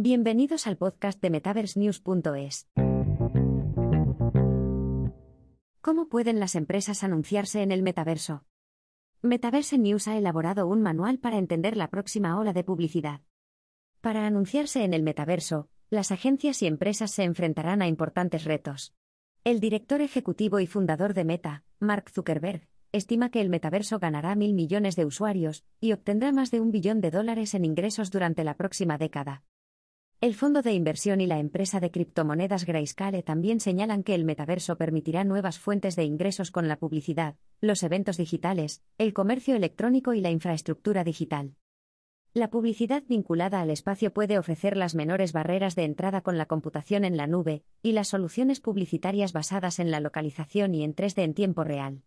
Bienvenidos al podcast de MetaverseNews.es. ¿Cómo pueden las empresas anunciarse en el metaverso? Metaverse News ha elaborado un manual para entender la próxima ola de publicidad. Para anunciarse en el metaverso, las agencias y empresas se enfrentarán a importantes retos. El director ejecutivo y fundador de Meta, Mark Zuckerberg, estima que el metaverso ganará mil millones de usuarios y obtendrá más de un billón de dólares en ingresos durante la próxima década. El fondo de inversión y la empresa de criptomonedas Grayscale también señalan que el metaverso permitirá nuevas fuentes de ingresos con la publicidad, los eventos digitales, el comercio electrónico y la infraestructura digital. La publicidad vinculada al espacio puede ofrecer las menores barreras de entrada con la computación en la nube y las soluciones publicitarias basadas en la localización y en 3D en tiempo real.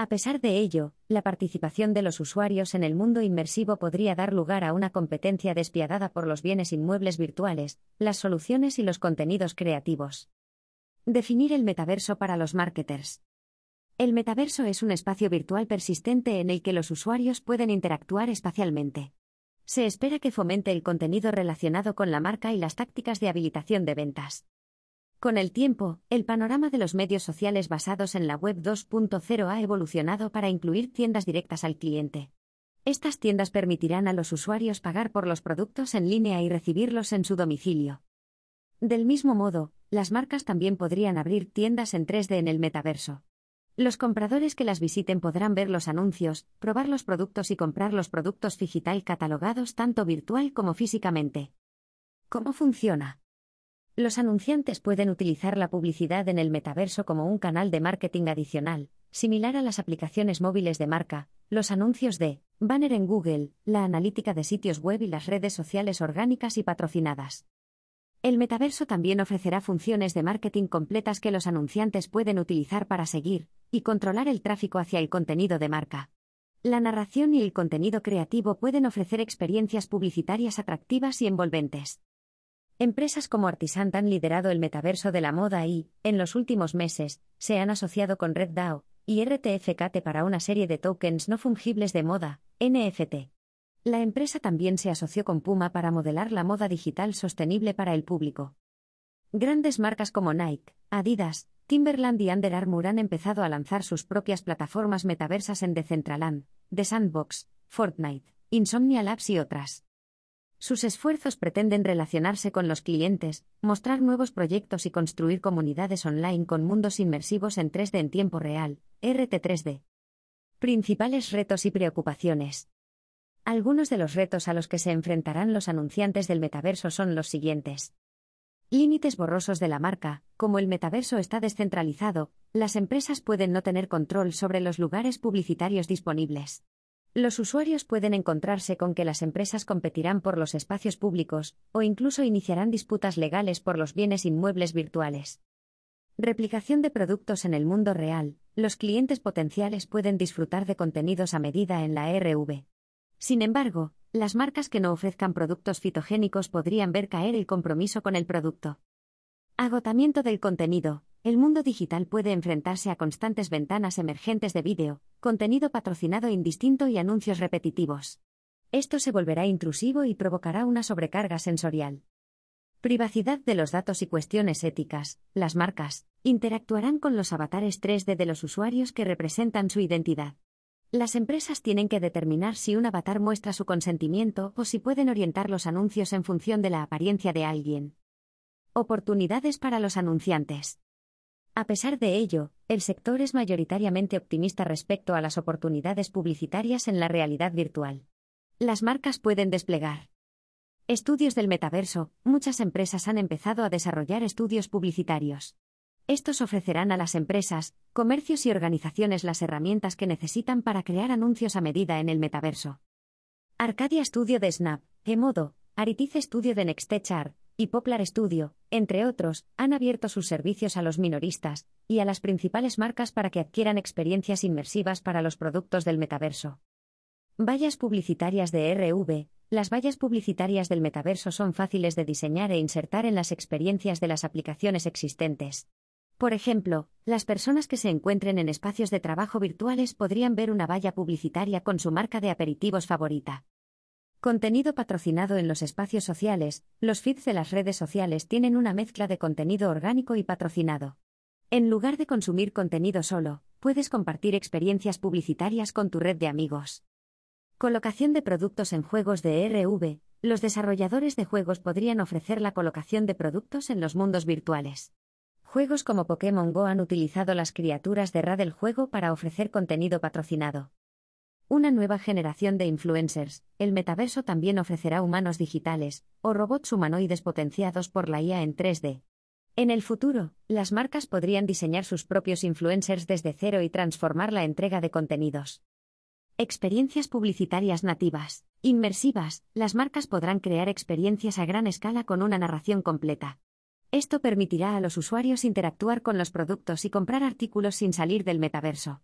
A pesar de ello, la participación de los usuarios en el mundo inmersivo podría dar lugar a una competencia despiadada por los bienes inmuebles virtuales, las soluciones y los contenidos creativos. Definir el metaverso para los marketers. El metaverso es un espacio virtual persistente en el que los usuarios pueden interactuar espacialmente. Se espera que fomente el contenido relacionado con la marca y las tácticas de habilitación de ventas. Con el tiempo, el panorama de los medios sociales basados en la Web 2.0 ha evolucionado para incluir tiendas directas al cliente. Estas tiendas permitirán a los usuarios pagar por los productos en línea y recibirlos en su domicilio. Del mismo modo, las marcas también podrían abrir tiendas en 3D en el metaverso. Los compradores que las visiten podrán ver los anuncios, probar los productos y comprar los productos digital catalogados tanto virtual como físicamente. ¿Cómo funciona? Los anunciantes pueden utilizar la publicidad en el metaverso como un canal de marketing adicional, similar a las aplicaciones móviles de marca, los anuncios de banner en Google, la analítica de sitios web y las redes sociales orgánicas y patrocinadas. El metaverso también ofrecerá funciones de marketing completas que los anunciantes pueden utilizar para seguir y controlar el tráfico hacia el contenido de marca. La narración y el contenido creativo pueden ofrecer experiencias publicitarias atractivas y envolventes. Empresas como Artisant han liderado el metaverso de la moda y, en los últimos meses, se han asociado con RedDAO y RTFKT para una serie de tokens no fungibles de moda, NFT. La empresa también se asoció con Puma para modelar la moda digital sostenible para el público. Grandes marcas como Nike, Adidas, Timberland y Under Armour han empezado a lanzar sus propias plataformas metaversas en Decentraland, The Sandbox, Fortnite, Insomnia Labs y otras. Sus esfuerzos pretenden relacionarse con los clientes, mostrar nuevos proyectos y construir comunidades online con mundos inmersivos en 3D en tiempo real, RT3D. Principales retos y preocupaciones. Algunos de los retos a los que se enfrentarán los anunciantes del metaverso son los siguientes. Límites borrosos de la marca, como el metaverso está descentralizado, las empresas pueden no tener control sobre los lugares publicitarios disponibles. Los usuarios pueden encontrarse con que las empresas competirán por los espacios públicos, o incluso iniciarán disputas legales por los bienes inmuebles virtuales. Replicación de productos en el mundo real. Los clientes potenciales pueden disfrutar de contenidos a medida en la RV. Sin embargo, las marcas que no ofrezcan productos fitogénicos podrían ver caer el compromiso con el producto. Agotamiento del contenido. El mundo digital puede enfrentarse a constantes ventanas emergentes de vídeo, contenido patrocinado indistinto y anuncios repetitivos. Esto se volverá intrusivo y provocará una sobrecarga sensorial. Privacidad de los datos y cuestiones éticas. Las marcas interactuarán con los avatares 3D de los usuarios que representan su identidad. Las empresas tienen que determinar si un avatar muestra su consentimiento o si pueden orientar los anuncios en función de la apariencia de alguien. Oportunidades para los anunciantes. A pesar de ello, el sector es mayoritariamente optimista respecto a las oportunidades publicitarias en la realidad virtual. Las marcas pueden desplegar estudios del metaverso, muchas empresas han empezado a desarrollar estudios publicitarios. Estos ofrecerán a las empresas, comercios y organizaciones las herramientas que necesitan para crear anuncios a medida en el metaverso. Arcadia Studio de Snap, Emodo, Aritice Studio de Nextechar, y Poplar Studio, entre otros, han abierto sus servicios a los minoristas y a las principales marcas para que adquieran experiencias inmersivas para los productos del metaverso. Vallas publicitarias de RV. Las vallas publicitarias del metaverso son fáciles de diseñar e insertar en las experiencias de las aplicaciones existentes. Por ejemplo, las personas que se encuentren en espacios de trabajo virtuales podrían ver una valla publicitaria con su marca de aperitivos favorita. Contenido patrocinado en los espacios sociales, los feeds de las redes sociales tienen una mezcla de contenido orgánico y patrocinado. En lugar de consumir contenido solo, puedes compartir experiencias publicitarias con tu red de amigos. Colocación de productos en juegos de RV. Los desarrolladores de juegos podrían ofrecer la colocación de productos en los mundos virtuales. Juegos como Pokémon Go han utilizado las criaturas de RA del juego para ofrecer contenido patrocinado. Una nueva generación de influencers, el metaverso también ofrecerá humanos digitales, o robots humanoides potenciados por la IA en 3D. En el futuro, las marcas podrían diseñar sus propios influencers desde cero y transformar la entrega de contenidos. Experiencias publicitarias nativas, inmersivas, las marcas podrán crear experiencias a gran escala con una narración completa. Esto permitirá a los usuarios interactuar con los productos y comprar artículos sin salir del metaverso.